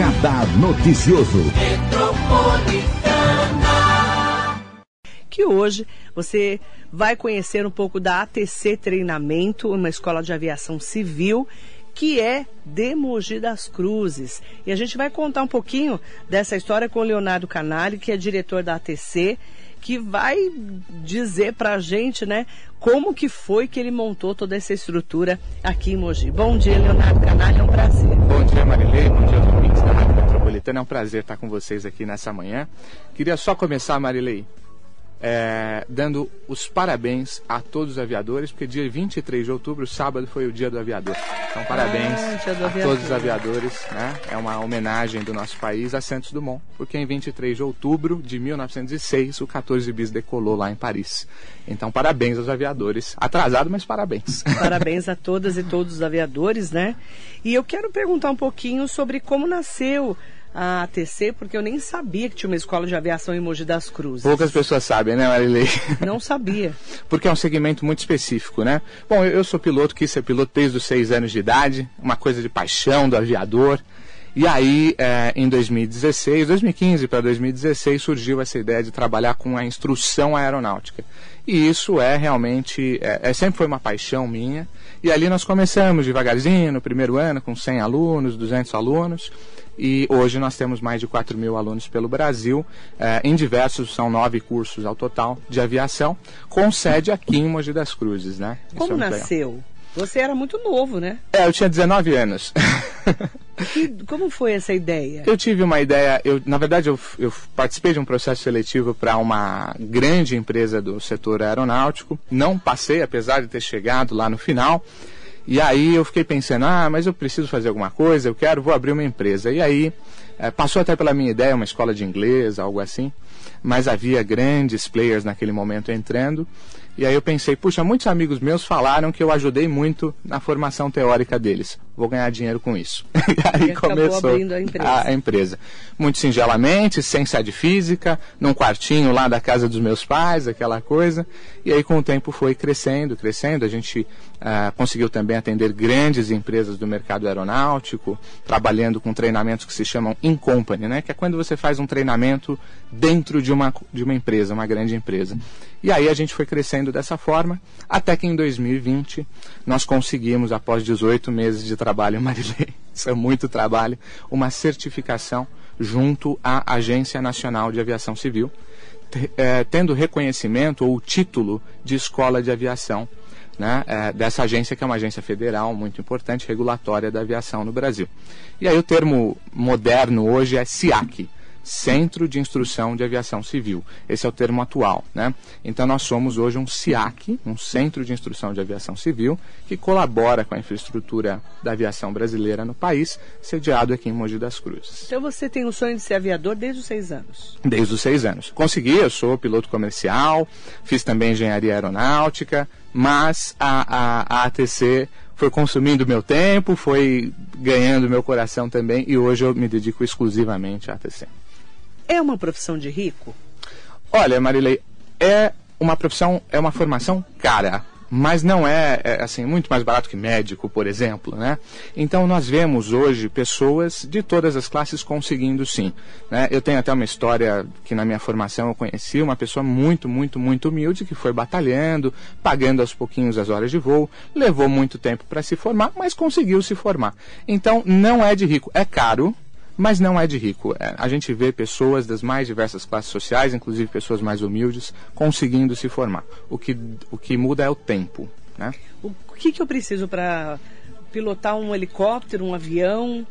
Radar Noticioso. Que hoje você vai conhecer um pouco da ATC Treinamento, uma escola de aviação civil que é de Mogi das Cruzes. E a gente vai contar um pouquinho dessa história com o Leonardo Canali, que é diretor da ATC que vai dizer para a gente, né, como que foi que ele montou toda essa estrutura aqui em Mogi. Bom dia, Leonardo Canalha, é um prazer. Bom dia, Marilei, bom dia ouvintes da Rádio Metropolitana, é um prazer estar com vocês aqui nessa manhã. Queria só começar, Marilei, é, dando os parabéns a todos os aviadores, porque dia 23 de outubro, sábado, foi o dia do aviador. Então, parabéns Ah, do a aviador. todos os aviadores. Né? É uma homenagem do nosso país a Santos Dumont, porque em 23 de outubro de 1906, o 14 bis decolou lá em Paris. Então, parabéns aos aviadores. Atrasado, mas parabéns. Parabéns a todas e todos os aviadores, né? E eu quero perguntar um pouquinho sobre como nasceu a ATC, porque eu nem sabia que tinha uma escola de aviação em Mogi das Cruzes. Poucas pessoas sabem, né, Marilei? Não sabia. porque é um segmento muito específico, né? Bom, eu, eu sou piloto, quis ser piloto desde os seis anos de idade, uma coisa de paixão do aviador. E aí, eh, em 2016, 2015 para 2016, surgiu essa ideia de trabalhar com a instrução aeronáutica. E isso é realmente, é, é- sempre foi uma paixão minha. E ali nós começamos devagarzinho, no primeiro ano, com 100 alunos, 200 alunos. E hoje nós temos mais de 4 mil alunos pelo Brasil, eh, em diversos, são nove cursos ao total de aviação, com sede aqui em Mogi das Cruzes, né? Como é muito legal. nasceu? Você era muito novo, né? É, eu tinha 19 anos. E como foi essa ideia? eu tive uma ideia, eu, na verdade eu, eu participei de um processo seletivo para uma grande empresa do setor aeronáutico, não passei, apesar de ter chegado lá no final, e aí eu fiquei pensando, ah, mas eu preciso fazer alguma coisa, eu quero, vou abrir uma empresa. E aí eh, passou até pela minha ideia uma escola de inglês, algo assim, mas havia grandes players naquele momento entrando. E aí eu pensei, puxa, muitos amigos meus falaram que eu ajudei muito na formação teórica deles. Vou ganhar dinheiro com isso. E aí E começou abrindo a empresa. a empresa. Muito singelamente, sem sede física, num quartinho lá da casa dos meus pais, aquela coisa. E aí com o tempo foi crescendo, crescendo. A gente ah, conseguiu também atender grandes empresas do mercado aeronáutico, trabalhando com treinamentos que se chamam in company, né? Que é quando você faz um treinamento dentro de uma, de uma empresa, uma grande empresa. E aí a gente foi crescendo dessa forma, até que em 2020 nós conseguimos, após 18 meses de trabalho, Marilei, isso é muito trabalho, uma certificação junto à Agência Nacional de Aviação Civil, eh, tendo reconhecimento ou título de escola de aviação né, eh, dessa agência que é uma agência federal muito importante, regulatória da aviação no Brasil. E aí o termo moderno hoje é SIAC, Centro de Instrução de Aviação Civil. Esse é o termo atual, né? Então nós somos hoje um SIAC, um Centro de Instrução de Aviação Civil, que colabora com a infraestrutura da aviação brasileira no país, sediado aqui em Mogi das Cruzes. Então você tem o sonho de ser aviador desde os seis anos. Desde os seis anos. Consegui, eu sou piloto comercial, fiz também engenharia aeronáutica, mas a, a, a ATC foi consumindo meu tempo, foi ganhando meu coração também e hoje eu me dedico exclusivamente à ATC. É uma profissão de rico? Olha, Marilei, é uma profissão, é uma formação cara, mas não é, é, assim muito mais barato que médico, por exemplo, né? Então nós vemos hoje pessoas de todas as classes conseguindo sim, né? Eu tenho até uma história que na minha formação eu conheci uma pessoa muito, muito, muito humilde que foi batalhando, pagando aos pouquinhos as horas de voo, levou muito tempo para se formar, mas conseguiu se formar. Então não é de rico, é caro, mas não é de rico. É, a gente vê pessoas das mais diversas classes sociais, inclusive pessoas mais humildes, conseguindo se formar. O que, o que muda é o tempo. Né? O que, que eu preciso para pilotar um helicóptero, um avião?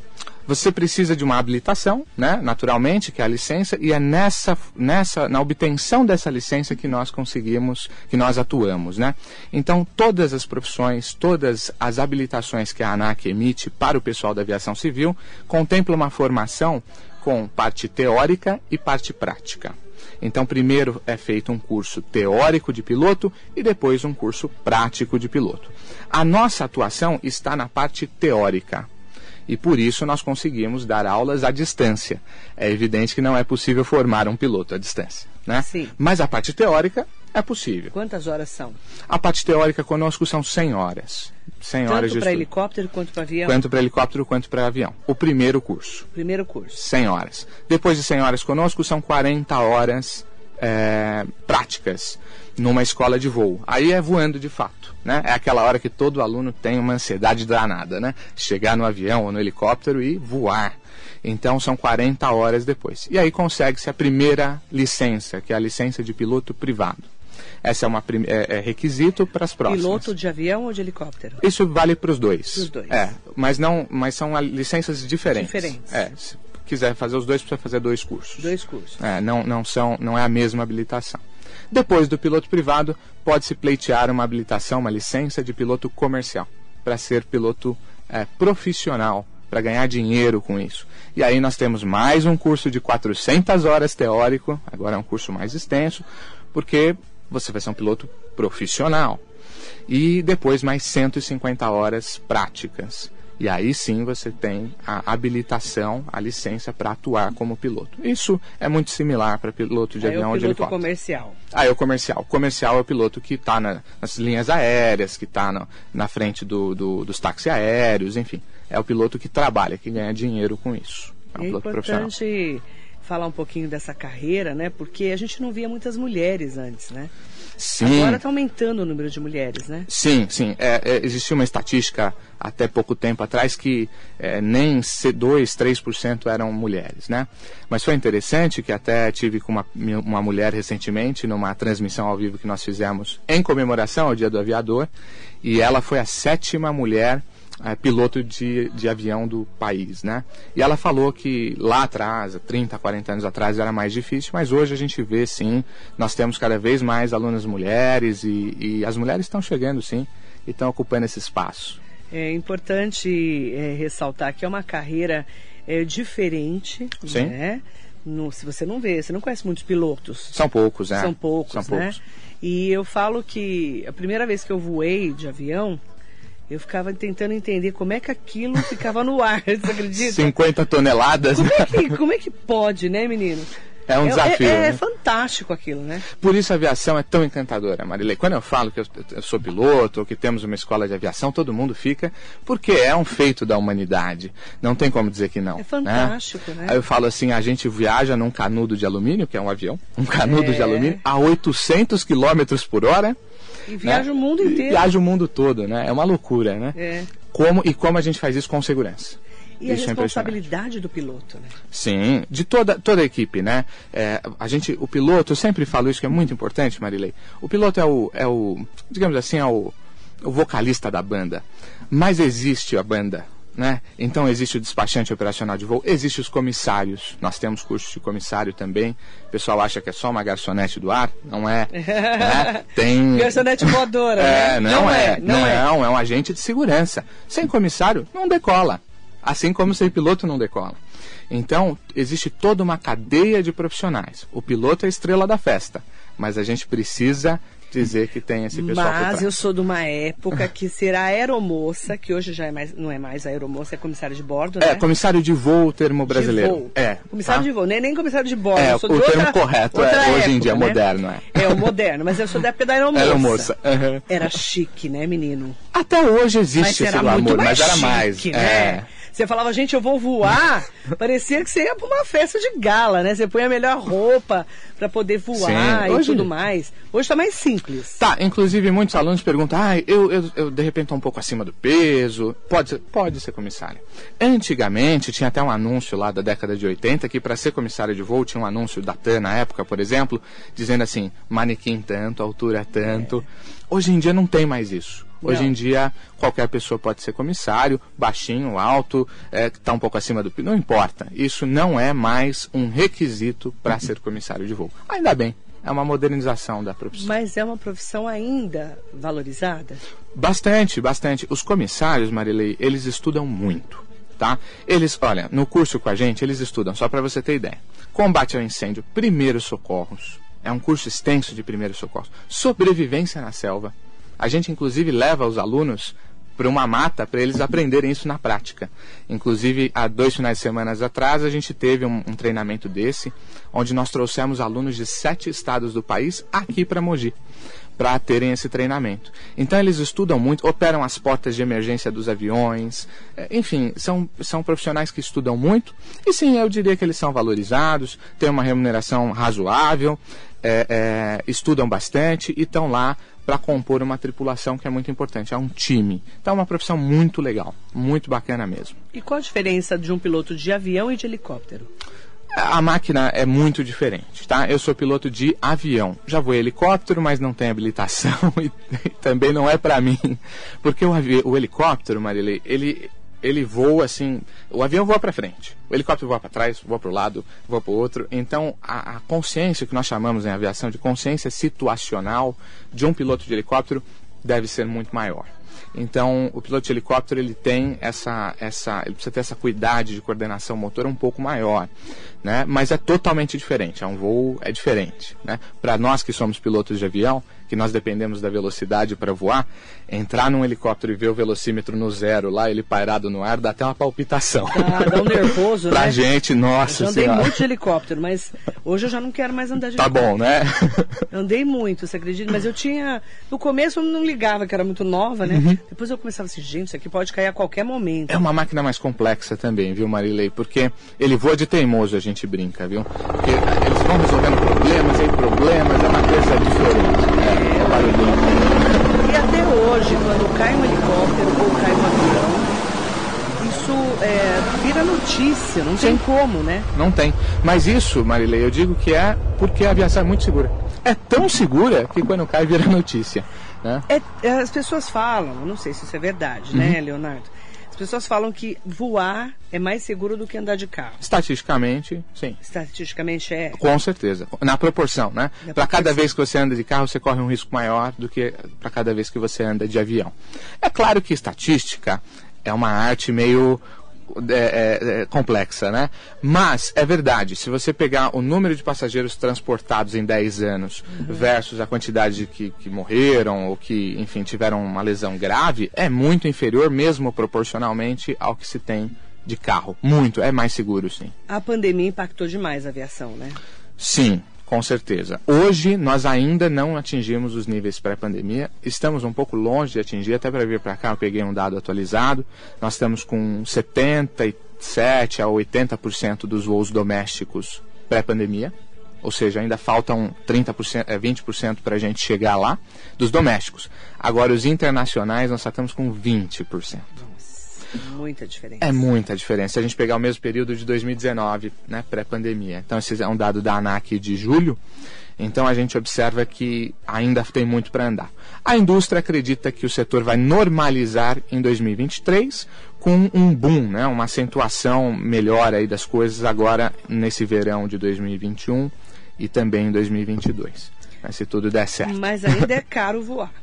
Você precisa de uma habilitação, né, naturalmente, que é a licença, e é nessa, nessa, na obtenção dessa licença que nós conseguimos, que nós atuamos, né? Então, todas as profissões, todas as habilitações que a ANAC emite para o pessoal da aviação civil contemplam uma formação com parte teórica e parte prática. Então, primeiro é feito um curso teórico de piloto e depois um curso prático de piloto. A nossa atuação está na parte teórica e por isso nós conseguimos dar aulas à distância. É evidente que não é possível formar um piloto à distância. Né? Sim. Mas a parte teórica É possível. Quantas horas são? A parte teórica conosco são 100 horas. 100 Tanto horas de para helicóptero quanto para avião? Quanto para helicóptero, quanto para avião. O primeiro curso. Primeiro curso. 100 horas. Depois de 100 horas conosco, são 40 horas é, práticas numa escola de voo. Aí é voando de fato. Né? É aquela hora que todo aluno tem uma ansiedade danada, né? Chegar no avião ou no helicóptero e voar. Então são 40 horas depois. E aí consegue-se a primeira licença, que é a licença de piloto privado. Essa é, uma, é, é requisito para as próximas. Piloto de avião ou de helicóptero? Isso vale para os dois. Pros dois. É, mas não, mas são licenças diferentes. Diferentes. É, se quiser fazer os dois, precisa fazer dois cursos. Dois cursos. É, não, não, são, não é a mesma habilitação. Depois do piloto privado, pode-se pleitear uma habilitação, uma licença de piloto comercial, para ser piloto é, profissional, para ganhar dinheiro com isso. E aí nós temos mais um curso de 400 horas teórico, agora é um curso mais extenso, porque você vai ser um piloto profissional. E depois mais 150 horas práticas. E aí sim você tem a habilitação, a licença para atuar como piloto. Isso é muito similar para piloto de Aí avião o ou de piloto helicóptero. comercial. Ah, é o comercial. Comercial é o piloto que está na, nas linhas aéreas, que está na frente do, do- dos táxis aéreos, enfim. É o piloto que trabalha, que ganha dinheiro com isso. É um É piloto profissional. Falar um pouquinho dessa carreira, né? Porque a gente não via muitas mulheres antes, né? Sim. Agora está aumentando o número de mulheres, né? Sim, sim. É, é, existia uma estatística até pouco tempo atrás que é, nem C- 2, 3% eram mulheres, né? Mas foi interessante que até tive com uma, uma mulher recentemente numa transmissão ao vivo que nós fizemos em comemoração ao Dia do Aviador e ela foi a sétima mulher eh, piloto de, de avião do país, né? E ela falou que lá atrás, há 30, 40 anos atrás, era mais difícil, mas hoje a gente vê sim, nós temos cada vez mais alunas mulheres e, e as mulheres estão chegando sim e estão ocupando esse espaço. É importante é, ressaltar que é uma carreira é, diferente, Sim. né? No- se você não vê, você não conhece muitos pilotos. São poucos, né? São poucos, São né? poucos. E eu falo que a primeira vez que eu voei de avião, eu ficava tentando entender como é que aquilo ficava no ar, você acredita? 50 toneladas. Como é, que, como é que pode, né, menino? É um desafio, É, é né? fantástico aquilo, né? Por isso a aviação é tão encantadora, Marilei. Quando eu falo que eu, eu sou piloto ou que temos uma escola de aviação, todo mundo fica, porque é um feito da humanidade. Não tem como dizer que não. É fantástico, né? Aí eu falo assim, a gente viaja num canudo de alumínio, que é um avião, um canudo É. de alumínio, a 800 km por hora. E viaja né? o mundo E inteiro. Viaja o mundo todo, né? É uma loucura, né? É. Como, e como a gente faz isso com segurança. E a Isso é impressionante. responsabilidade do piloto, né? Sim, de toda, toda a equipe, né? É, a gente, o piloto, eu sempre falo isso que é muito importante, Marilei. O piloto é o, é o digamos assim, é o, o vocalista da banda. Mas existe a banda, né? Então existe o despachante operacional de voo, existe os comissários. Nós temos cursos de comissário também. O pessoal acha que é só uma garçonete do ar, não é? né? Tem Garçonete voadora, é, né? não, é, não não é. é um agente de segurança. Sem comissário, não decola. Assim como sem piloto não decola. Então, existe toda uma cadeia de profissionais. O piloto é a estrela da festa, mas a gente precisa dizer que tem esse pessoal Mas eu sou de uma época que ser a aeromoça, que hoje já é mais, não é mais aeromoça, é comissário de bordo, né? É, comissário de voo, o termo brasileiro. Voo. É. Comissário tá? de voo, nem, nem comissário de bordo. É, o termo outra- correto outra é, hoje em época, dia, né? moderno, é. É, o moderno, mas eu sou da época da aeromoça. Aeromoça. aham. Era chique, né, menino? Até hoje existe esse glamour, mas era chique, mais. né? é. Você falava, gente, eu vou voar. Parecia que você ia pra uma festa de gala, né? Você põe a melhor roupa pra poder voar Sim, e hoje- tudo mais. Hoje tá mais simples. Tá, inclusive muitos alunos perguntam, ah, eu, eu, eu de repente estou um pouco acima do peso. Pode ser, pode ser comissário. Antigamente tinha até um anúncio lá da década de 80 que para ser comissário de voo tinha um anúncio da TAN na época, por exemplo, dizendo assim, manequim tanto, altura tanto. Hoje em dia não tem mais isso. Hoje Não. em dia, qualquer pessoa pode ser comissário, baixinho, alto, é, está um pouco acima do. Não importa. Isso não é mais um requisito para ser comissário de voo. Ainda bem. É uma modernização da profissão. Mas é uma profissão ainda valorizada? Bastante, bastante. Os comissários, Marilei, eles estudam muito, tá? Eles, olha, no curso com a gente, eles estudam, só para você ter ideia. Combate ao incêndio, primeiros socorros. É um curso extenso de primeiros socorros. Sobrevivência na selva. A gente, inclusive, leva os alunos para uma mata para eles aprenderem isso na prática. Inclusive, há dois finais de semana atrás, a gente teve um, um treinamento desse, onde nós trouxemos alunos de sete estados do país aqui para Mogi para terem esse treinamento. Então eles estudam muito, operam as portas de emergência dos aviões, é, enfim, são, são profissionais que estudam muito e sim, eu diria que eles são valorizados, têm uma remuneração razoável, é, é, estudam bastante e estão lá para compor uma tripulação que é muito importante, é um time. Então é uma profissão muito legal, muito bacana mesmo. E qual a diferença de um piloto de avião e de helicóptero? a máquina é muito diferente, tá? Eu sou piloto de avião. Já vou helicóptero, mas não tenho habilitação e, e também não é para mim. Porque o, o helicóptero, Marilei, ele, ele voa assim. O avião voa para frente, o helicóptero voa para trás, voa para o lado, voa para o outro. Então, a, a, consciência que nós chamamos em aviação de consciência situacional de um piloto de helicóptero deve ser muito maior. Então, o piloto de helicóptero ele tem essa, essa, ele precisa ter essa cuidado de coordenação motor um pouco maior, né? Mas é totalmente diferente. É um voo é diferente, né? Para nós que somos pilotos de avião, que nós dependemos da velocidade para voar, entrar num helicóptero e ver o velocímetro no zero lá, ele pairado no ar, dá até uma palpitação. Dá, dá um nervoso, pra né? gente, nossa eu já andei senhora. muito de helicóptero, mas hoje eu já não quero mais andar de Tá helicóptero. bom, né? Andei muito, você acredita? Mas eu tinha. No começo eu não ligava, que era muito nova, né? Depois eu começava assim, gente, isso aqui pode cair a qualquer momento. É uma máquina mais complexa também, viu, Marilei? Porque ele voa de teimoso, a gente brinca, viu? Porque eles vão resolvendo problemas, aí problemas, é uma coisa diferente. É, é barulhinho. E até hoje, quando cai um helicóptero ou cai um avião, isso é, vira notícia, não tem como, né? Não tem. Mas isso, Marilei, eu digo que é porque a aviação é muito segura. É tão segura que quando cai vira notícia. Né? É, as pessoas falam, não sei se isso é verdade, né, Leonardo? As pessoas falam que voar é mais seguro do que andar de carro. Estatisticamente, sim. Estatisticamente é. Com certeza. Na proporção, né? Para cada vez que você anda de carro, você corre um risco maior do que para cada vez que você anda de avião. É claro que estatística é uma arte meio é, é, é, complexa, né? Mas é verdade, se você pegar o número de passageiros transportados em 10 anos versus a quantidade de que, que morreram ou que, enfim, tiveram uma lesão grave, é muito inferior, mesmo proporcionalmente ao que se tem de carro. Muito, é mais seguro, sim. A pandemia impactou demais a aviação, né? Sim, com certeza. Hoje nós ainda não atingimos os níveis pré-pandemia. Estamos um pouco longe de atingir, até para vir para cá eu peguei um dado atualizado. Nós estamos com 77 a 80% dos voos domésticos pré-pandemia. Ou seja, ainda faltam 30%, é, 20% para a gente chegar lá, dos domésticos. Agora, os internacionais, nós só estamos com 20%. Muita diferença. É muita diferença. Se a gente pegar o mesmo período de 2019, né, pré-pandemia. Então, esse é um dado da ANAC de julho. Então, a gente observa que ainda tem muito para andar. A indústria acredita que o setor vai normalizar em 2023 com um boom, né, uma acentuação melhor aí das coisas agora nesse verão de 2021 e também em 2022. né, se tudo der certo. Mas ainda é caro voar.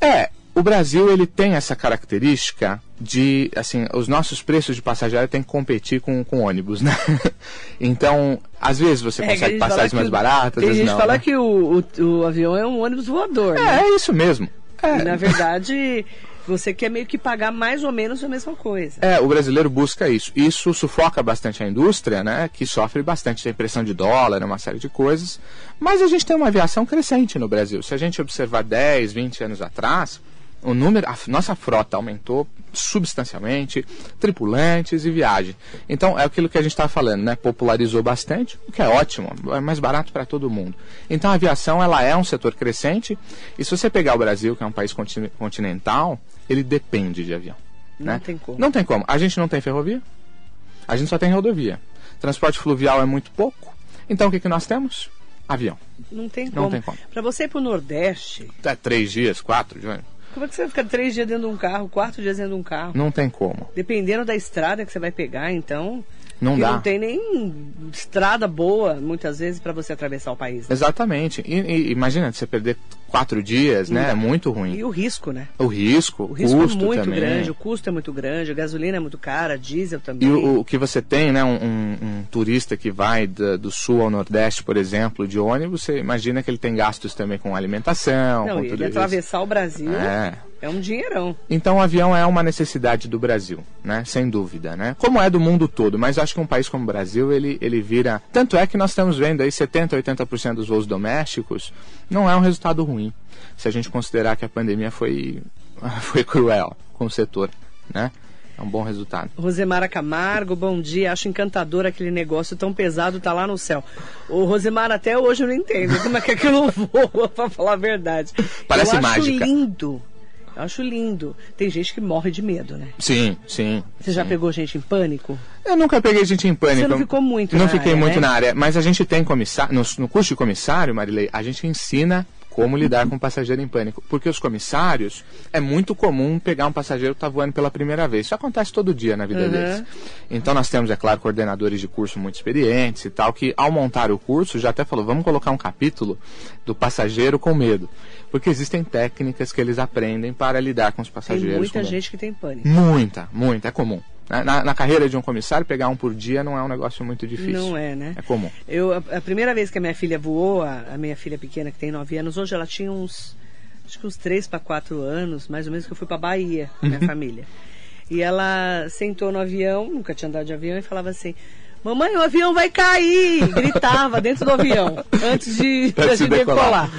É, o Brasil ele tem essa característica de, assim, os nossos preços de passagem aérea têm que competir com, com ônibus, né? Então, às vezes você É, consegue gente passagens mais o- baratas, Tem às vezes gente não. fala né? que o, o, o avião é um ônibus voador, né? É, é isso mesmo. É, Na verdade, você quer meio que pagar mais ou menos a mesma coisa. É, o brasileiro busca isso. Isso sufoca bastante a indústria, né? Que sofre bastante da impressão de dólar, uma série de coisas. Mas a gente tem uma aviação crescente no Brasil. Se a gente observar 10, 20 anos atrás, o número, a nossa frota aumentou substancialmente, tripulantes e viagem. Então é aquilo que a gente estava falando, né? Popularizou bastante, o que é ótimo, é mais barato para todo mundo. Então a aviação ela é um setor crescente e se você pegar o Brasil, que é um país continental, ele depende de avião. Não né? tem como. Não tem como. A gente não tem ferrovia, a gente só tem rodovia. Transporte fluvial é muito pouco. Então o que, que nós temos? Avião. Não tem Não como. Pra você ir pro Nordeste, É três dias, quatro dias. Como é que você vai ficar três dias dentro de um carro, quatro dias dentro de um carro? Não tem como. Dependendo da estrada que você vai pegar, então. Não porque dá. não tem nem estrada boa, muitas vezes, pra você atravessar o país. né? Exatamente. E, e imagina você perder quatro dias, né? É muito E ruim. o risco, né? O risco, O risco custo é muito também. grande, o custo é muito grande, a gasolina é muito cara, diesel também. E o, o que você tem, né? Um, um- um turista que vai da- do sul ao nordeste, por exemplo, de ônibus, você imagina que ele tem gastos também com alimentação, não, com e ele isso. atravessar o Brasil É, É um dinheirão. Então o avião é uma necessidade do Brasil, né? Sem dúvida, né? Como é do mundo todo, mas acho que um país como o Brasil, ele, ele vira... Tanto é que nós estamos vendo aí 70%, 80% dos voos domésticos, não é um resultado ruim, se a gente considerar que a pandemia foi, foi cruel com o setor, né? É um bom resultado. Rosemara Camargo, bom dia. Acho encantador aquele negócio tão pesado, tá lá no céu. O Rosemara, até hoje eu não entendo como é que aquilo voa, pra falar a verdade. Parece eu mágica. acho lindo. Eu acho lindo. Tem gente que morre de medo, né? Sim, sim. Você já sim. pegou gente em pânico? Eu nunca peguei gente em pânico. Você não ficou muito Não fiquei área, muito né? na área, mas a gente tem comissário, no, no curso de comissário, Marilei, a gente ensina como lidar com um passageiro em pânico. Porque os comissários, é muito comum pegar um passageiro que está voando pela primeira vez. Isso acontece todo dia na vida Uhum. deles. Então nós temos, é claro, coordenadores de curso muito experientes e tal, que ao montar o curso já até falou, vamos colocar um capítulo do passageiro com medo. Porque existem técnicas que eles aprendem para lidar com os Tem passageiros com muita gente que tem pânico. Muita, muita, é comum. Na, na- carreira de um comissário, pegar um por dia não é um negócio muito difícil. Não é, né? É comum. Eu, a, a primeira vez que a minha filha voou, a, a minha filha pequena, que tem 9 anos, hoje ela tinha uns, acho que uns 3 para 4 anos, mais ou menos, que eu fui para Bahia, com Uhum. minha família. E ela sentou no avião, nunca tinha andado de avião, e falava assim: Mamãe, o avião vai cair! Gritava dentro do avião, antes de, Antes de de decolar. decolar.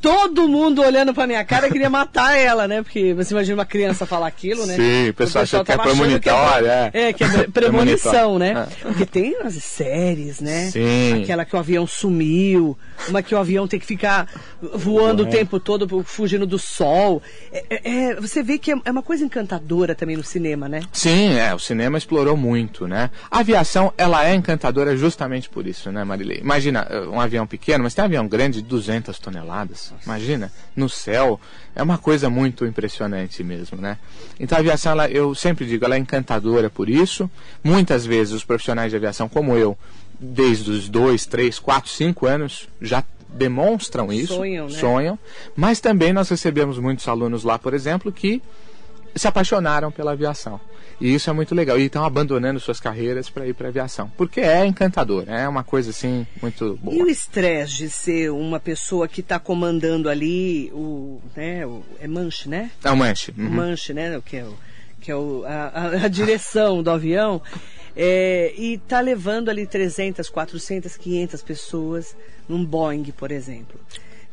Todo mundo olhando pra minha cara queria matar ela, né? Porque você imagina uma criança falar aquilo, né? Sim, o pessoal acha que é premonitório, é. é. que é pre- premonição, né? Premonitório. Porque tem umas séries, né? Sim. Aquela que o avião sumiu, uma que o avião tem que ficar voando o tempo todo, fugindo do sol. É, é- é- você vê que é é uma coisa encantadora também no cinema, né? Sim, é, o cinema explorou muito, né? A aviação, ela é encantadora justamente por isso, né, Marilei? Imagina, eh, um avião pequeno, mas tem um avião grande de 200 toneladas. Imagina, no céu, é uma coisa muito impressionante mesmo, né? Então a aviação, ela, eu sempre digo, ela é encantadora por isso. Muitas vezes os profissionais de aviação, como eu, desde os 2, 3, 4, 5 anos, já demonstram isso. Sonham, né? sonham. Mas também nós recebemos muitos alunos lá, por exemplo, que se apaixonaram pela aviação. E isso é muito legal. E estão abandonando suas carreiras para ir para a aviação. Porque é encantador, é uma coisa assim muito boa. E o estresse de ser uma pessoa que está comandando ali o, né, o, é manche, né? É um manche. o Uhum. manche, né? Que é, o, que é o, a, a- direção do avião. é, e tá levando ali 300, 400, 500 pessoas num Boeing, por exemplo.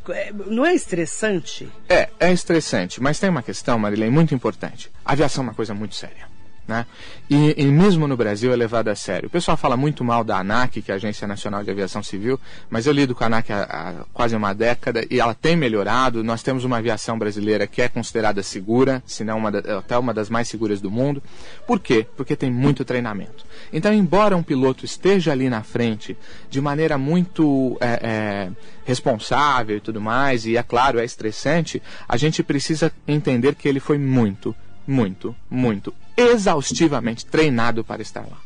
É, Não é estressante? É, é estressante, mas tem uma questão, Marilene, muito importante. A aviação é uma coisa muito séria. Né? E, e mesmo no Brasil é levado a sério. O pessoal fala muito mal da ANAC, que é a Agência Nacional de Aviação Civil, mas eu lido com a ANAC há, há quase uma década e ela tem melhorado. Nós temos uma aviação brasileira que é considerada segura, se não uma da- até uma das mais seguras do mundo. Por quê? Porque tem muito treinamento. Então, embora um piloto esteja ali na frente de maneira muito é, é, responsável e tudo mais, e é claro, é estressante, a gente precisa entender que ele foi muito, muito, muito exaustivamente treinado para estar lá.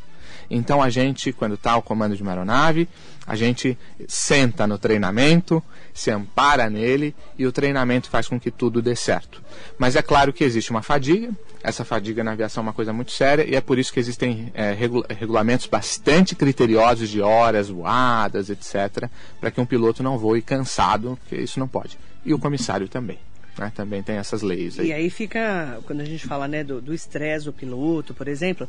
Então a gente, quando está ao comando de uma aeronave, a gente senta no treinamento, se ampara nele e o treinamento faz com que tudo dê certo. Mas é claro que existe uma fadiga, essa fadiga na aviação é uma coisa muito séria e é por isso que existem é, regu- regulamentos bastante criteriosos de horas voadas, etc., para que um piloto não voe cansado, porque isso não pode. E o comissário também. Né? Também tem essas leis aí. E aí fica, quando a gente fala né, do estresse do piloto, por exemplo,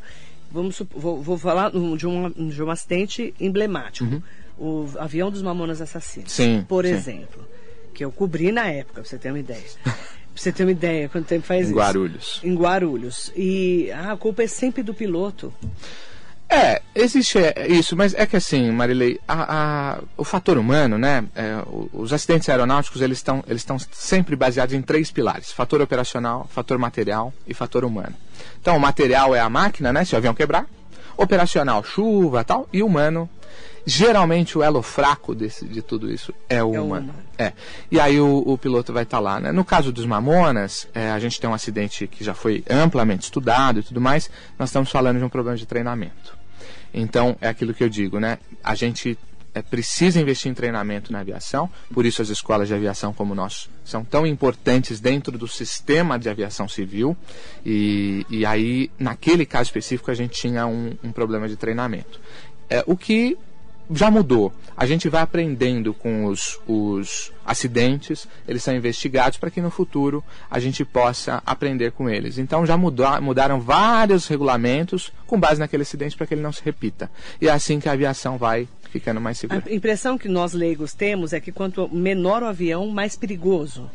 vamos, vou, vou falar de um, de um acidente emblemático. O avião dos Mamonas Assassinos. Uhum. Sim, Por sim. exemplo, que eu cobri na época, pra você ter uma ideia. pra você ter uma ideia, quanto tempo faz Em isso? Guarulhos. Em Guarulhos. E ah, a culpa é sempre do piloto. É, existe é, isso, mas é que assim, Marilei, a, a- o fator humano, né? é, os acidentes aeronáuticos eles estão eles estão sempre baseados em três pilares: fator operacional, fator material e fator humano. Então, o material é a máquina, né? Se o avião quebrar, operacional, chuva, tal, e humano. Geralmente o elo fraco desse, de tudo isso é o o humano. humano. É. E aí o, o piloto vai estar lá, né? No caso dos Mamonas, é, a gente tem um acidente que já foi amplamente estudado e tudo mais. Nós estamos falando de um problema de treinamento. Então, é aquilo que eu digo, né? A gente é, precisa investir em treinamento na aviação, por isso as escolas de aviação como nós são tão importantes dentro do sistema de aviação civil. E, e aí, naquele caso específico, a gente tinha um, um problema de treinamento. É, o que já mudou. A gente vai aprendendo com os, os acidentes, eles são investigados para que no futuro a gente possa aprender com eles. Então já mudou, mudaram vários regulamentos com base naquele acidente para que ele não se repita. E é assim que a aviação vai ficando mais segura. A impressão que nós leigos temos é que quanto menor o avião, mais perigoso.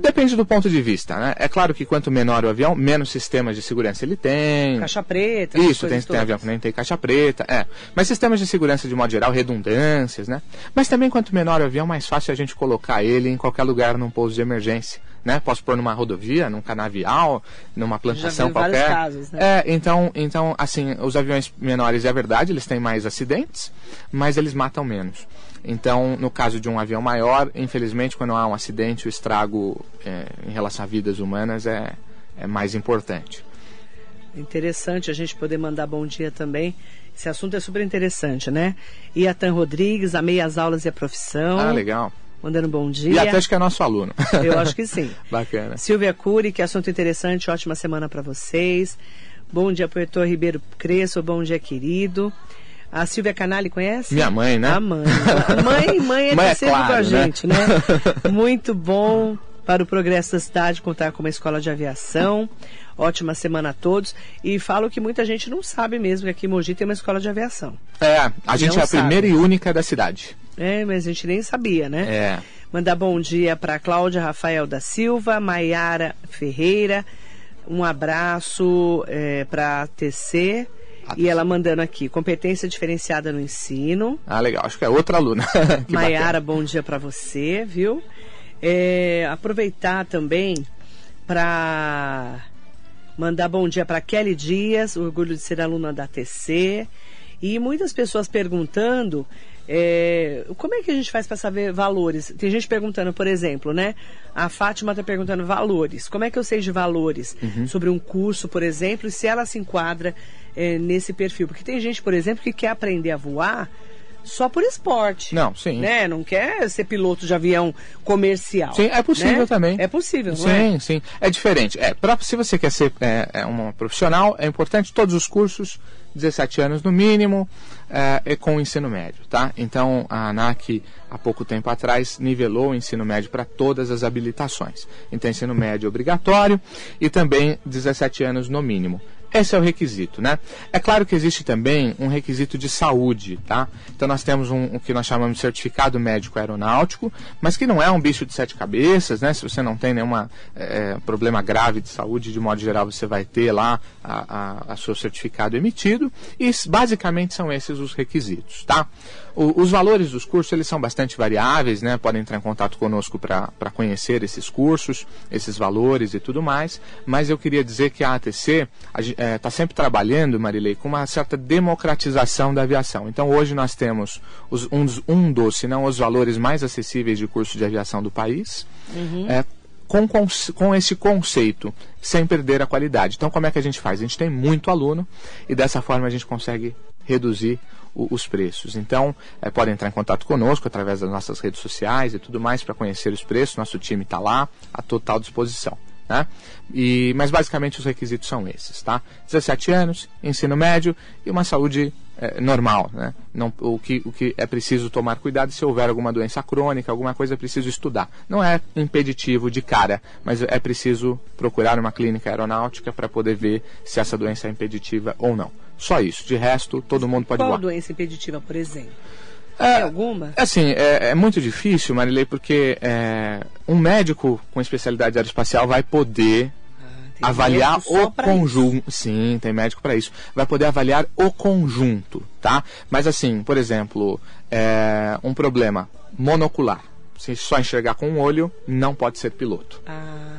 Depende do ponto de vista, né? É claro que quanto menor o avião, menos sistemas de segurança ele tem. Caixa preta. Isso, tem, tem avião que nem tem caixa preta, é. Mas sistemas de segurança de modo geral, redundâncias, né? Mas também quanto menor o avião, mais fácil a gente colocar ele em qualquer lugar num pouso de emergência. Né? Posso pôr numa rodovia, num canavial, numa plantação qualquer. Casos, né? É, então, então, assim, os aviões menores é verdade, eles têm mais acidentes, mas eles matam menos. Então, no caso de um avião maior, infelizmente, quando há um acidente, o estrago é, em relação a vidas humanas é, é mais importante. Interessante a gente poder mandar bom dia também. Esse assunto é super interessante, né? Iatan Rodrigues, amei as aulas e a profissão. Ah, legal. Mandando bom dia. E até acho que é nosso aluno. Eu acho que sim. Bacana. Silvia Cury, que assunto interessante, ótima semana para vocês. Bom dia, Puerto Ribeiro Crespo, bom dia, querido. A Silvia Canali conhece? Minha mãe, né? A mãe. mãe, mãe é, mãe é claro, com a né? gente, né? Muito bom para o progresso da cidade contar com uma escola de aviação. Ótima semana a todos. E falo que muita gente não sabe mesmo que aqui em Mogi tem uma escola de aviação. É, a gente não é a sabe. primeira e única da cidade. É, mas a gente nem sabia, né? É. Mandar bom dia para Cláudia Rafael da Silva, Maiara Ferreira. Um abraço é, para TC. E ela mandando aqui, competência diferenciada no ensino. Ah, legal. Acho que é outra aluna. Maiara, bom dia para você, viu? É, aproveitar também para mandar bom dia para Kelly Dias, orgulho de ser aluna da TC. E muitas pessoas perguntando é, como é que a gente faz para saber valores? Tem gente perguntando, por exemplo, né? A Fátima está perguntando valores. Como é que eu sei de valores uhum. sobre um curso, por exemplo, e se ela se enquadra é, nesse perfil? Porque tem gente, por exemplo, que quer aprender a voar só por esporte. Não, sim. Né? Não quer ser piloto de avião comercial. Sim, é possível né? também. É possível, sim, é? Sim, É diferente. É, pra, se você quer ser é, é uma profissional, é importante todos os cursos, 17 anos no mínimo, é, e com o ensino médio, tá? Então, a ANAC, há pouco tempo atrás, nivelou o ensino médio para todas as habilitações. Então, ensino médio obrigatório e também 17 anos no mínimo. Esse é o requisito, né? É claro que existe também um requisito de saúde, tá? Então nós temos um, o que nós chamamos de certificado médico aeronáutico, mas que não é um bicho de sete cabeças, né? Se você não tem nenhum é, problema grave de saúde, de modo geral você vai ter lá a, a, a seu certificado emitido e basicamente são esses os requisitos, tá? O, os valores dos cursos eles são bastante variáveis, né? Podem entrar em contato conosco para conhecer esses cursos, esses valores e tudo mais. Mas eu queria dizer que a ATC está é, tá sempre trabalhando, Marilei, com uma certa democratização da aviação. Então hoje nós temos os, um, um dos, se não os valores mais acessíveis de curso de aviação do país. Uhum. É, com, com, com esse conceito, sem perder a qualidade. Então, como é que a gente faz? A gente tem muito aluno e dessa forma a gente consegue reduzir o, os preços. Então, é, podem entrar em contato conosco através das nossas redes sociais e tudo mais para conhecer os preços. Nosso time está lá à total disposição. Né? E, mas basicamente os requisitos são esses, tá? 17 anos, ensino médio e uma saúde é, normal, né? Não, o, que, o que é preciso tomar cuidado se houver alguma doença crônica, alguma coisa é preciso estudar. Não é impeditivo de cara, mas é preciso procurar uma clínica aeronáutica para poder ver se essa doença é impeditiva ou não. Só isso. De resto, todo mundo pode Qual voar. Qual doença impeditiva, por exemplo? É, alguma? Assim, é, é, muito difícil, Marilei, porque é, um médico com especialidade aeroespacial vai poder ah, avaliar o conjunto. Sim, tem médico para isso. Vai poder avaliar o conjunto, tá? Mas assim, por exemplo, é, um problema monocular. Se só enxergar com um olho, não pode ser piloto. Ah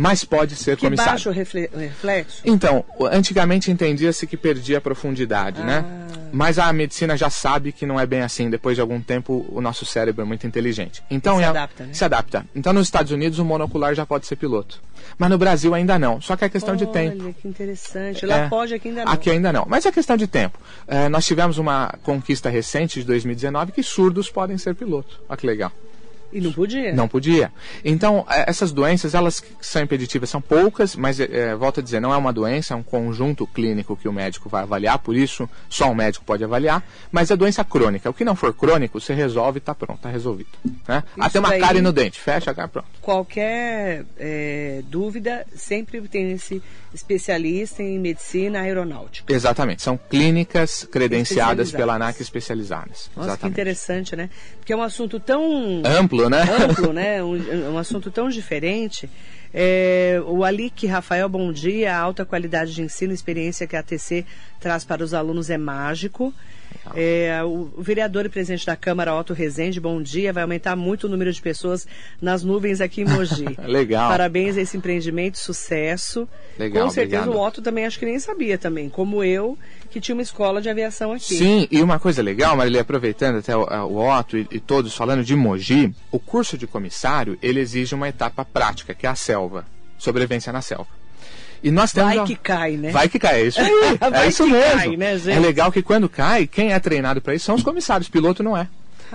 mas pode ser que comissário. baixo reflexo? Então, antigamente entendia-se que perdia a profundidade, né? ah. né? Mas a medicina já sabe que não é bem assim. Depois de algum tempo, o nosso cérebro é muito inteligente. Então se é, adapta, né? Se adapta. Então, nos Estados Unidos, o monocular já pode ser piloto. Mas no Brasil ainda não. Só que é questão Olha, de tempo. Olha, que interessante. Lá é, pode, aqui ainda não. Aqui ainda não. Mas é questão de tempo. É, nós tivemos uma conquista recente de 2019 que surdos podem ser piloto. Olha que legal. E não podia. Não podia. Então, é, essas doenças, elas são impeditivas, são poucas, mas, é, volto a dizer, não é uma doença, é um conjunto clínico que o médico vai avaliar, por isso só um médico pode avaliar, mas é doença crônica. O que não for crônico, você resolve e está pronto, está resolvido. Né? Até uma daí- cárie no dente, fecha, cara, pronto. Qualquer é, dúvida, sempre tem esse especialista em medicina aeronáutica. Exatamente, são clínicas credenciadas pela ANAC especializadas. Nossa, que interessante, né? Porque é um assunto tão Amplo, né? amplo, né? Um, um assunto tão diferente. É, o Alic Rafael, bom dia. A alta qualidade de ensino, experiência que a ATC traz para os alunos é mágico. É, o, o vereador e presidente da Câmara, Otto Rezende, bom dia. Vai aumentar muito o número de pessoas nas nuvens aqui em Mogi. Legal. Parabéns a esse empreendimento, sucesso. Legal, Com certeza obrigado. o Otto também acho que nem sabia também, como eu, que tinha uma escola de aviação aqui. Sim, e uma coisa legal, Marília, aproveitando até o, o Otto e, e todos falando de Mogi, o curso de comissário, ele exige uma etapa prática, que é a selva, sobrevivência na selva. E nós temos Vai que cai, né? Vai que cai, é isso aí, é isso mesmo. cai, né? É legal que quando cai, quem é treinado para isso são os comissários, piloto não é.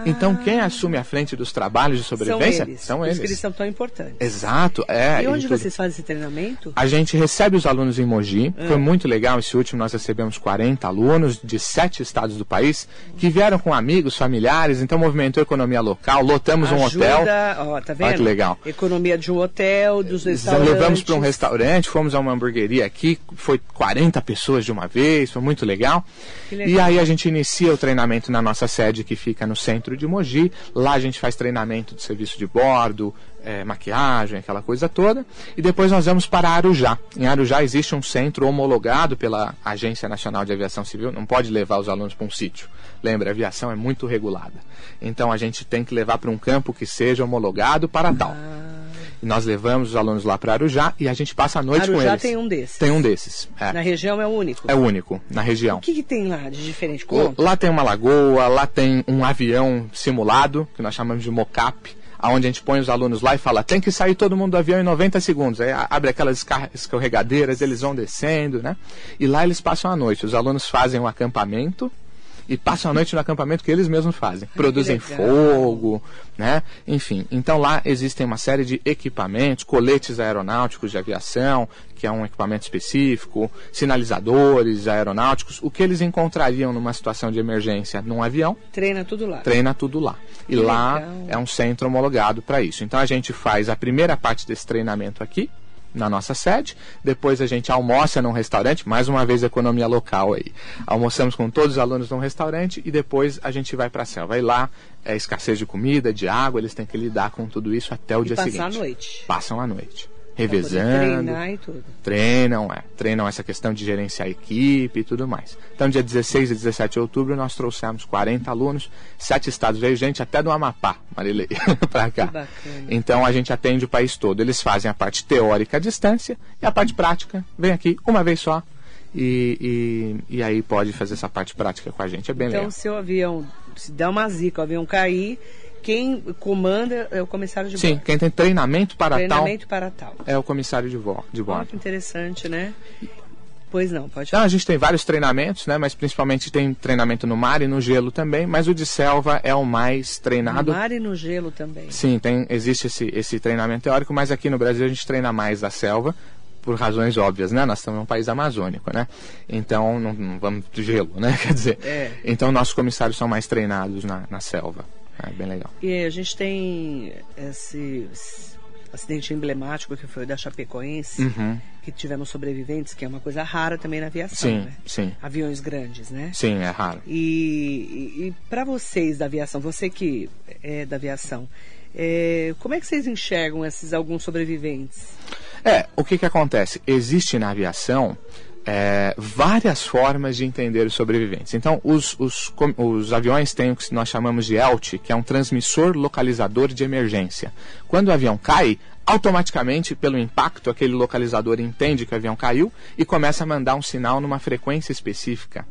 Então Ah. quem assume a frente dos trabalhos de sobrevivência São eles. são Por eles. que eles são tão importantes. Exato, é. e onde vocês fazem esse treinamento? A gente recebe os alunos em Mogi. É. Foi muito legal esse último. Nós recebemos 40 alunos de sete estados do país que vieram com amigos, familiares. Então movimentou a economia local. Lotamos um hotel. Ajuda, ó, tá vendo? Olha que legal. Economia de um hotel, dos restaurantes. Levamos para um restaurante, fomos a uma hamburgueria aqui, foi 40 pessoas de uma vez, foi muito legal. Legal. E aí a gente inicia o treinamento na nossa sede que fica no centro de Mogi. Lá a gente faz treinamento de serviço de bordo, eh, maquiagem, aquela coisa toda. E depois nós vamos para Arujá. Em Arujá existe um centro homologado pela Agência Nacional de Aviação Civil. Não pode levar os alunos para um sítio. Lembra, a aviação é muito regulada. Então a gente tem que levar para um campo que seja homologado para tal. Ah. E nós levamos os alunos lá para Arujá e a gente passa a noite com Arujá eles. tem um desses. Tem um desses. É, Na região é o único. é o único na região. O que, que tem lá de diferente? Conta. Lá tem uma lagoa, lá tem um avião simulado, que nós chamamos de mocap, aonde a gente põe os alunos lá e fala, tem que sair todo mundo do avião em 90 segundos. Aí abre aquelas escorregadeiras, eles vão descendo, né? E lá eles passam a noite. Os alunos fazem um acampamento e passam a noite no acampamento que eles mesmos fazem. Produzem fogo, né? Enfim, então lá existem uma série de equipamentos, coletes aeronáuticos de aviação, que é um equipamento específico, sinalizadores aeronáuticos, o que eles encontrariam numa situação de emergência num avião, Treina tudo lá. treina tudo lá. E Que lá legal. é um centro homologado para isso. Então a gente faz a primeira parte desse treinamento aqui, na nossa sede, depois a gente almoça num restaurante, mais uma vez economia local aí. Almoçamos com todos os alunos num restaurante e depois a gente vai para a selva. E lá é escassez de comida, de água, eles têm que lidar com tudo isso até o E dia seguinte. a noite. Passam a noite. Revezando Treinar e tudo. treinam, é, treinam essa questão de gerenciar a equipe e tudo mais. Então, dia 16 e 17 de outubro, nós trouxemos 40 alunos, sete estados, veio gente até do Amapá, Marilei, para cá. Que bacana. Então, a gente atende o país todo. Eles fazem a parte teórica à distância e a parte prática vem aqui uma vez só. E, e, e aí pode fazer essa parte prática com a gente, é bem Então, legal. se o avião, se der uma zica, o avião cair, quem comanda é o comissário de Sim, bordo. quem tem treinamento para Treinamento para tal. tal é o comissário de, vo de Olha bordo. que interessante, né? Pois não, pode Então falar. a gente tem vários treinamentos, né? Mas principalmente tem treinamento no mar e no gelo também. Mas o de selva é o mais No treinado. mar e no gelo também. Sim, tem, existe esse, esse treinamento teórico, mas aqui no Brasil a gente treina mais a selva por razões óbvias, né? Nós estamos num país amazônico, né? Então não, não vamos do gelo, né? Quer dizer, É. então nossos comissários são mais treinados na, na selva. É bem legal. E a gente tem esse acidente emblemático que foi o da Chapecoense, Uhum. que tivemos sobreviventes, que é uma coisa rara também na aviação, Sim, né? sim, Aviões grandes, né? sim, é raro. E, e, para vocês da aviação, você que é da aviação, é, como é que vocês enxergam esses alguns sobreviventes? É, o que que acontece? Existe na aviação é, várias formas de entender os sobreviventes. Então, os, os, os aviões têm o que nós chamamos de ELT, que é um transmissor localizador de emergência. Quando o avião cai, automaticamente, pelo impacto, aquele localizador entende que o avião caiu e começa a mandar um sinal numa frequência específica.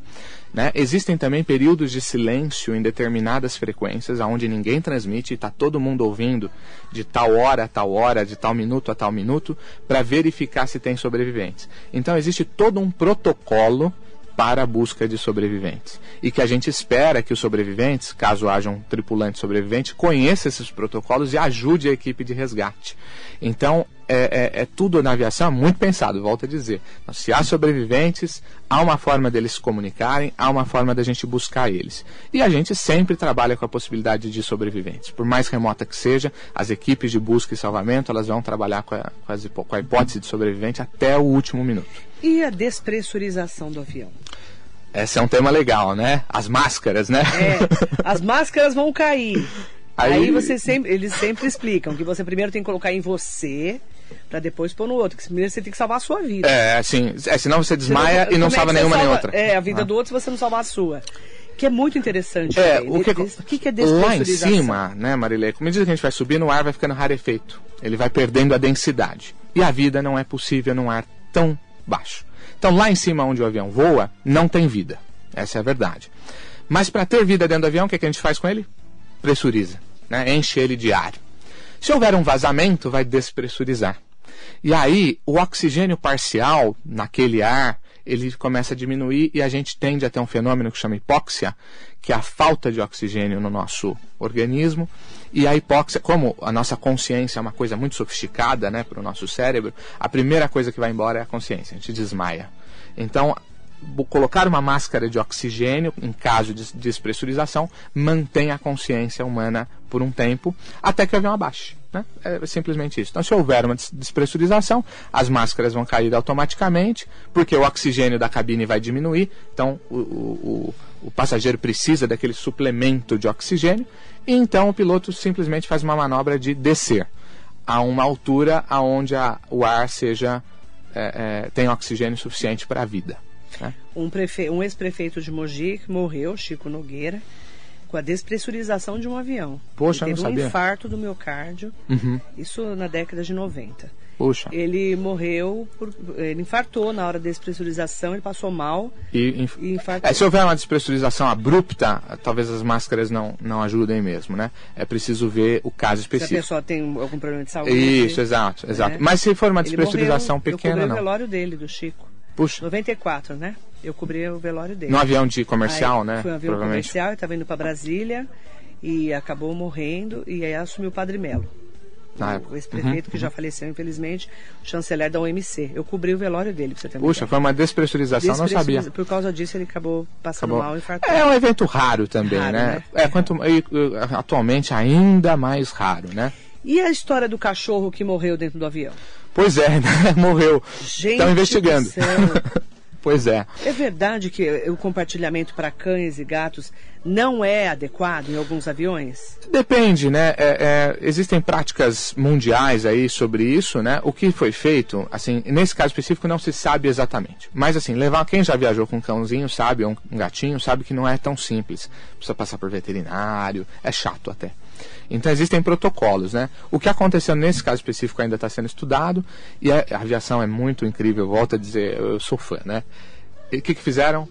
né? Existem também períodos de silêncio em determinadas frequências, onde ninguém transmite e está todo mundo ouvindo de tal hora a tal hora, de tal minuto a tal minuto, para verificar se tem sobreviventes. Então existe todo um protocolo para a busca de sobreviventes. E que a gente espera que os sobreviventes, caso haja um tripulante sobrevivente, conheça esses protocolos e ajude a equipe de resgate. Então, é, é, é tudo na aviação é muito pensado, volto a dizer. Então, se há sobreviventes, há uma forma deles se comunicarem, há uma forma da gente buscar eles. E a gente sempre trabalha com a possibilidade de sobreviventes. Por mais remota que seja, as equipes de busca e salvamento, elas vão trabalhar com a, com, as, com a hipótese de sobrevivente até o último minuto. E a despressurização do avião? Esse é um tema legal, né? As máscaras, né? É, as máscaras vão cair. Aí, Aí você sempre, eles sempre explicam que você primeiro tem que colocar em você para depois pôr no outro. Que primeiro você tem que salvar a sua vida. É, assim, é, senão você desmaia você não, e não é salva é nenhuma salva, nem outra. É, a vida ah. do outro se você não salvar a sua. Que é muito interessante. É, o que, o que, que é Lá em cima, né, Marilei, com medida que a gente vai subindo, o ar vai ficando rarefeito. Ele vai perdendo a densidade. E a vida não é possível num ar tão baixo. Então, lá em cima onde o avião voa, não tem vida. Essa é a verdade. Mas para ter vida dentro do avião, o que, é que a gente faz com ele? Pressuriza. Né? Enche ele de ar. Se houver um vazamento, vai despressurizar. E aí, o oxigênio parcial naquele ar, ele começa a diminuir e a gente tende a ter um fenômeno que chama hipóxia, que é a falta de oxigênio no nosso organismo. E a hipóxia, como a nossa consciência é uma coisa muito sofisticada né, para o nosso cérebro, a primeira coisa que vai embora é a consciência, a gente desmaia. Então, colocar uma máscara de oxigênio em caso de despressurização mantém a consciência humana por um tempo até que o avião abaixe. Né? É simplesmente isso. Então, se houver uma despressurização, as máscaras vão cair automaticamente, porque o oxigênio da cabine vai diminuir, então o, o, o passageiro precisa daquele suplemento de oxigênio, e então o piloto simplesmente faz uma manobra de descer a uma altura onde o ar seja é, é, tem oxigênio suficiente para a vida. Né? Um, prefe... um ex-prefeito de Mogi que morreu, Chico Nogueira, com a despressurização de um avião. Poxa, ele teve um infarto do miocárdio, uhum. isso na década de 90. Puxa. Ele morreu, por, ele infartou na hora da despressurização, ele passou mal e, inf... e infartou. É, se houver uma despressurização abrupta, talvez as máscaras não, não ajudem mesmo, né? É preciso ver o caso específico. Se a pessoa tem algum problema de saúde. Isso, exato, exato. É. Mas se for uma despressurização morreu, pequena, eu não. o velório dele, do Chico. Puxa. 94, né? Eu cobri o velório dele. No avião de comercial, aí, né? Foi um avião comercial, ele estava indo para Brasília e acabou morrendo e aí assumiu o Padre Melo. Na o ex-prefeito uhum, que já faleceu, infelizmente, o chanceler da OMC. Eu cobri o velório dele, pra você ter Puxa, foi uma despressurização, não sabia. Por causa disso, ele acabou passando acabou. mal e infartando. É um evento raro também, raro, né? né? É, quanto, e, atualmente ainda mais raro, né? E a história do cachorro que morreu dentro do avião? Pois é, né? morreu. Estão investigando. Pois é. É verdade que o compartilhamento para cães e gatos não é adequado em alguns aviões? Depende, né? É, é, existem práticas mundiais aí sobre isso, né? O que foi feito, assim, nesse caso específico não se sabe exatamente. Mas assim, levar quem já viajou com um cãozinho sabe, ou um gatinho, sabe que não é tão simples. Precisa passar por veterinário, é chato até. Então existem protocolos, né? O que aconteceu nesse caso específico ainda está sendo estudado e a, aviação é muito incrível. Volto a dizer, eu sou fã, né? E o que, que fizeram?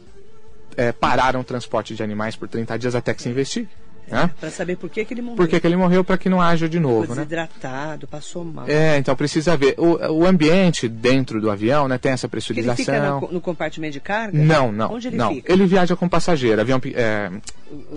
É, pararam o transporte de animais por 30 dias até que se investigue. Né? Para saber por que, que ele morreu. Por que, que ele morreu para que não haja de novo. Ficou né? desidratado, passou mal. É, então precisa ver. O, o ambiente dentro do avião né, tem essa pressurização. Ele fica no, no compartimento de carga? Não, não. Onde ele não. fica? Ele viaja com passageiro. Avião, é,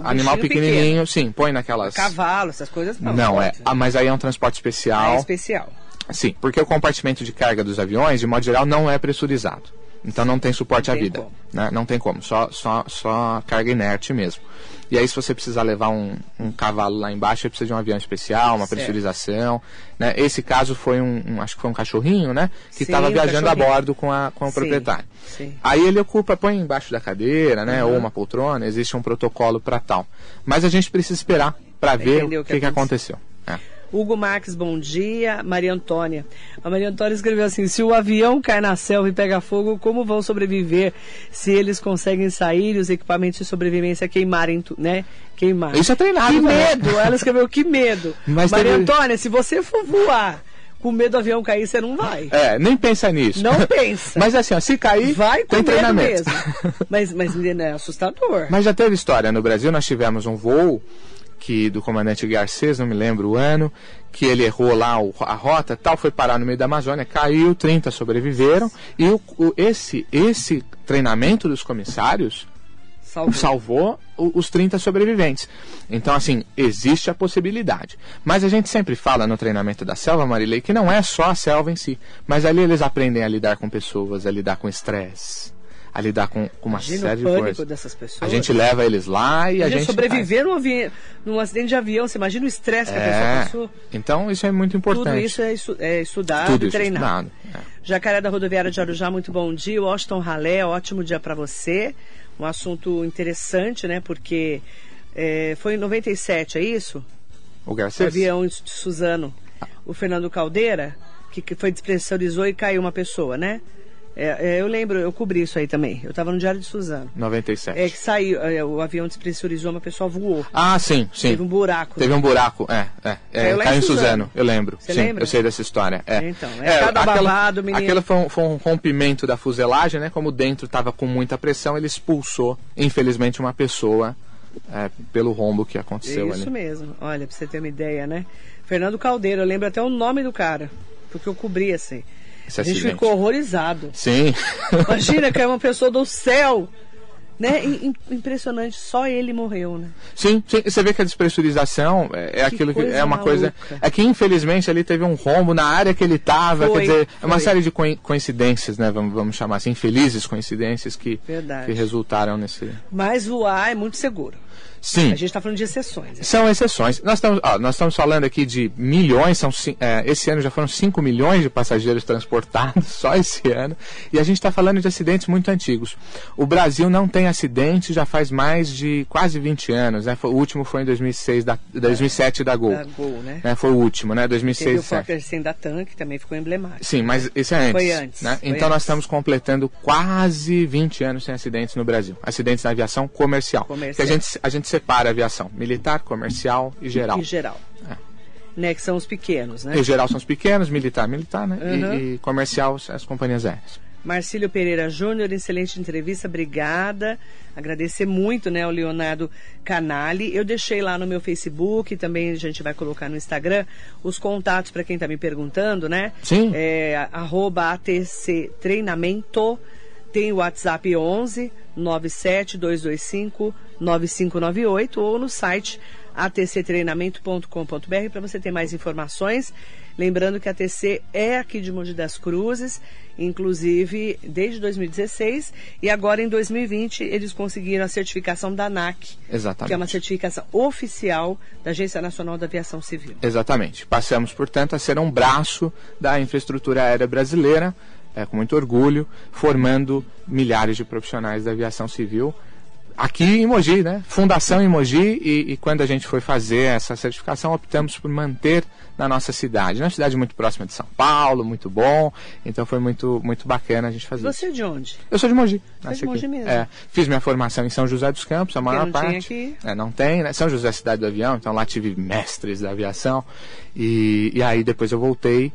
animal pequenininho, pequeno. sim, põe naquelas. Cavalo, essas coisas não. Não, é. Ah, mas aí é um transporte especial. É especial. Sim, porque o compartimento de carga dos aviões, de modo geral, não é pressurizado. Então não tem suporte não à vida. Né? Não tem como, só, só, só carga inerte mesmo. E aí, se você precisar levar um, um cavalo lá embaixo, você precisa de um avião especial, uma certo. pressurização. Né? Esse caso foi um, um, acho que foi um cachorrinho, né? Que estava viajando a bordo com, a, com o Sim. proprietário. Sim. Aí ele ocupa, põe embaixo da cadeira, né? Uhum. Ou uma poltrona, existe um protocolo para tal. Mas a gente precisa esperar para ver o que, que, que aconteceu. É. Hugo Marques, bom dia. Maria Antônia. A Maria Antônia escreveu assim: se o avião cai na selva e pega fogo, como vão sobreviver? Se eles conseguem sair e os equipamentos de sobrevivência queimarem, né? Queimar. Isso é treinado. Que né? medo! Ela escreveu: que medo. Mas Maria teve... Antônia, se você for voar com medo do avião cair, você não vai. É, nem pensa nisso. Não pensa. Mas assim, ó, se cair, vai com tem treinamento. mesmo. Mas, mas é assustador. Mas já teve história. No Brasil nós tivemos um voo que do comandante Garcês, não me lembro o ano, que ele errou lá a rota, tal, foi parar no meio da Amazônia, caiu, 30 sobreviveram, e o, o, esse, esse treinamento dos comissários Salvou. salvou os 30 sobreviventes. Então, assim, existe a possibilidade. Mas a gente sempre fala no treinamento da selva, Marilei, que não é só a selva em si. Mas ali eles aprendem a lidar com pessoas, a lidar com estresse, a lidar com, com uma Imagina série o de coisas. dessas pessoas. A gente leva eles lá e a Imagina gente. sobreviver num, avi... num acidente de avião. Você imagina o estresse que a pessoa É, passou? então isso é muito importante. Tudo isso é, estu- é estudado Tudo e treinado. estudado, é. Jacaré da Rodoviária de Arujá, muito bom dia. Washington Ralé, ótimo dia para você. Um assunto interessante, né? Porque é, foi em 97, é isso? O O Garcês? avião de Suzano. O Fernando Caldeira, que, que foi despressurizou e caiu uma pessoa, né? É, é, eu lembro, eu cobri isso aí também. Eu estava no Diário de Suzano. 97. É que saiu, é, o avião despressurizou, uma pessoa voou. Ah, sim, sim. Teve um buraco. Teve um buraco, é, é. é Caiu em Suzano. Suzano, eu lembro. Você sim, lembra? eu sei dessa história. É. Então, é cada babado, menino. Aquilo foi um, foi um rompimento da fuselagem, né? Como dentro estava com muita pressão, ele expulsou, infelizmente, uma pessoa é, pelo rombo que aconteceu Isso ali. mesmo. Olha, pra você ter uma ideia, né? Fernando Caldeira, eu lembro até o nome do cara, porque eu cobri assim. Esse a gente acidente. ficou horrorizado. Sim. Imagina que é uma pessoa do céu. Né? Impressionante, só ele morreu, né? Sim, sim, você vê que a despressurização é, é aquilo que coisa é uma coisa. maluca. É que infelizmente ali teve um rombo na área que ele estava, quer dizer, é uma série de coi- coincidências, né? Vamos, vamos chamar assim, infelizes coincidências que, Verdade. que resultaram nesse. Mas voar é muito seguro. Sim. A gente está falando de exceções. né? São exceções. Nós estamos, ó, nós estamos falando aqui de milhões, são, é, esse ano já foram 5 milhões de passageiros transportados, só esse ano. E a gente está falando de acidentes muito antigos. O Brasil não tem acidente já faz mais de quase 20 anos. Né? O último foi em 2006, da, 2007 da Gol. Da Gol, né? Né? Foi o último, né? Teve 2006 o 2007. Fokker 100 da que também ficou emblemático. Sim, mas esse é antes. Foi antes, né? foi Então nós antes. estamos completando quase 20 anos sem acidentes no Brasil. Acidentes na aviação comercial. Comercial. Que a gente, a gente separa a aviação militar, comercial e geral. Em geral. É. Né, que são os pequenos, né? Em geral são os pequenos, militar, militar, né? E- Uhum. E, comercial, as companhias aéreas. Marcílio Pereira Júnior, excelente entrevista, obrigada. Agradecer muito, né, ao Leonardo Canali. Eu deixei lá no meu Facebook, também a gente vai colocar no Instagram, os contatos para quem está me perguntando, né? Sim. É, arroba ATC Treinamento. Tem o WhatsApp 11 97225 9598 ou no site atctreinamento.com.br para você ter mais informações. Lembrando que a ATC é aqui de Mogi das Cruzes, inclusive desde 2016 e agora em 2020 eles conseguiram a certificação da ANAC, Exatamente. que é uma certificação oficial da Agência Nacional da Aviação Civil. Exatamente. Passamos, portanto, a ser um braço da infraestrutura aérea brasileira, é, com muito orgulho, formando milhares de profissionais da aviação civil. Aqui em Mogi, né? Fundação em Mogi, e, e quando a gente foi fazer essa certificação, optamos por manter na nossa cidade. Uma cidade muito próxima de São Paulo, muito bom, então foi muito, muito bacana a gente fazer isso. Você é de onde? Eu sou de Mogi. Você é de Mogi aqui. mesmo? É, fiz minha formação em São José dos Campos, a maior não parte. aqui. É, não tem, né? São José é cidade do avião, então lá tive mestres da aviação. E, e aí depois eu voltei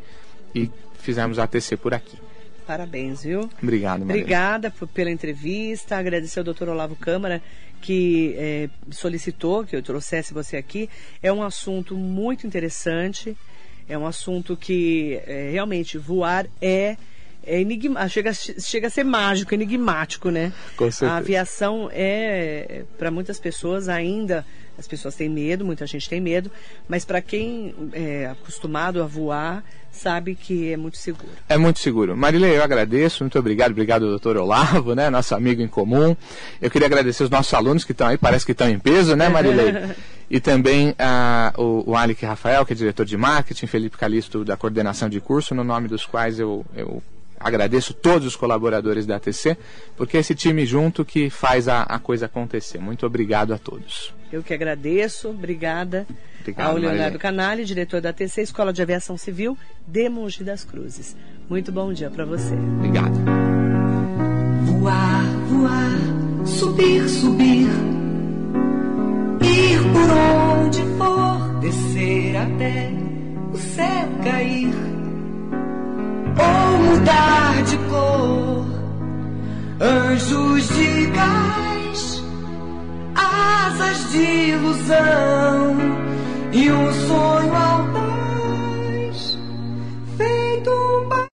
e fizemos a ATC por aqui. Parabéns, viu? Obrigado, Maria. Obrigada por- pela entrevista, agradecer ao doutor Olavo Câmara que eh, solicitou que eu trouxesse você aqui. É um assunto muito interessante, é um assunto que eh, realmente voar é, é enigma, chega, chega a ser mágico, enigmático, né? Com certeza. A aviação é, para muitas pessoas ainda, as pessoas têm medo, muita gente tem medo, mas para quem é acostumado a voar, sabe que é muito seguro. É muito seguro. Marília, eu agradeço, muito obrigado, obrigado doutor Olavo, né, nosso amigo em comum. Eu queria agradecer os nossos alunos que estão aí, parece que estão em peso, né, Marília? e também ah, o, o Alec Rafael, que é diretor de marketing, Felipe Calisto, da coordenação de curso, no nome dos quais eu, eu agradeço todos os colaboradores da ATC, porque é esse time junto que faz a, a coisa acontecer. Muito obrigado a todos. Eu que agradeço, obrigada Obrigado, ao Leonardo Marilene. Canali, diretor da TC Escola de Aviação Civil de Mogi das Cruzes. Muito bom dia para você. Obrigado. Voar, voar, subir, subir, ir por onde for, descer até o céu cair, ou mudar de cor, anjos de gás, asas de ilusão e um sonho.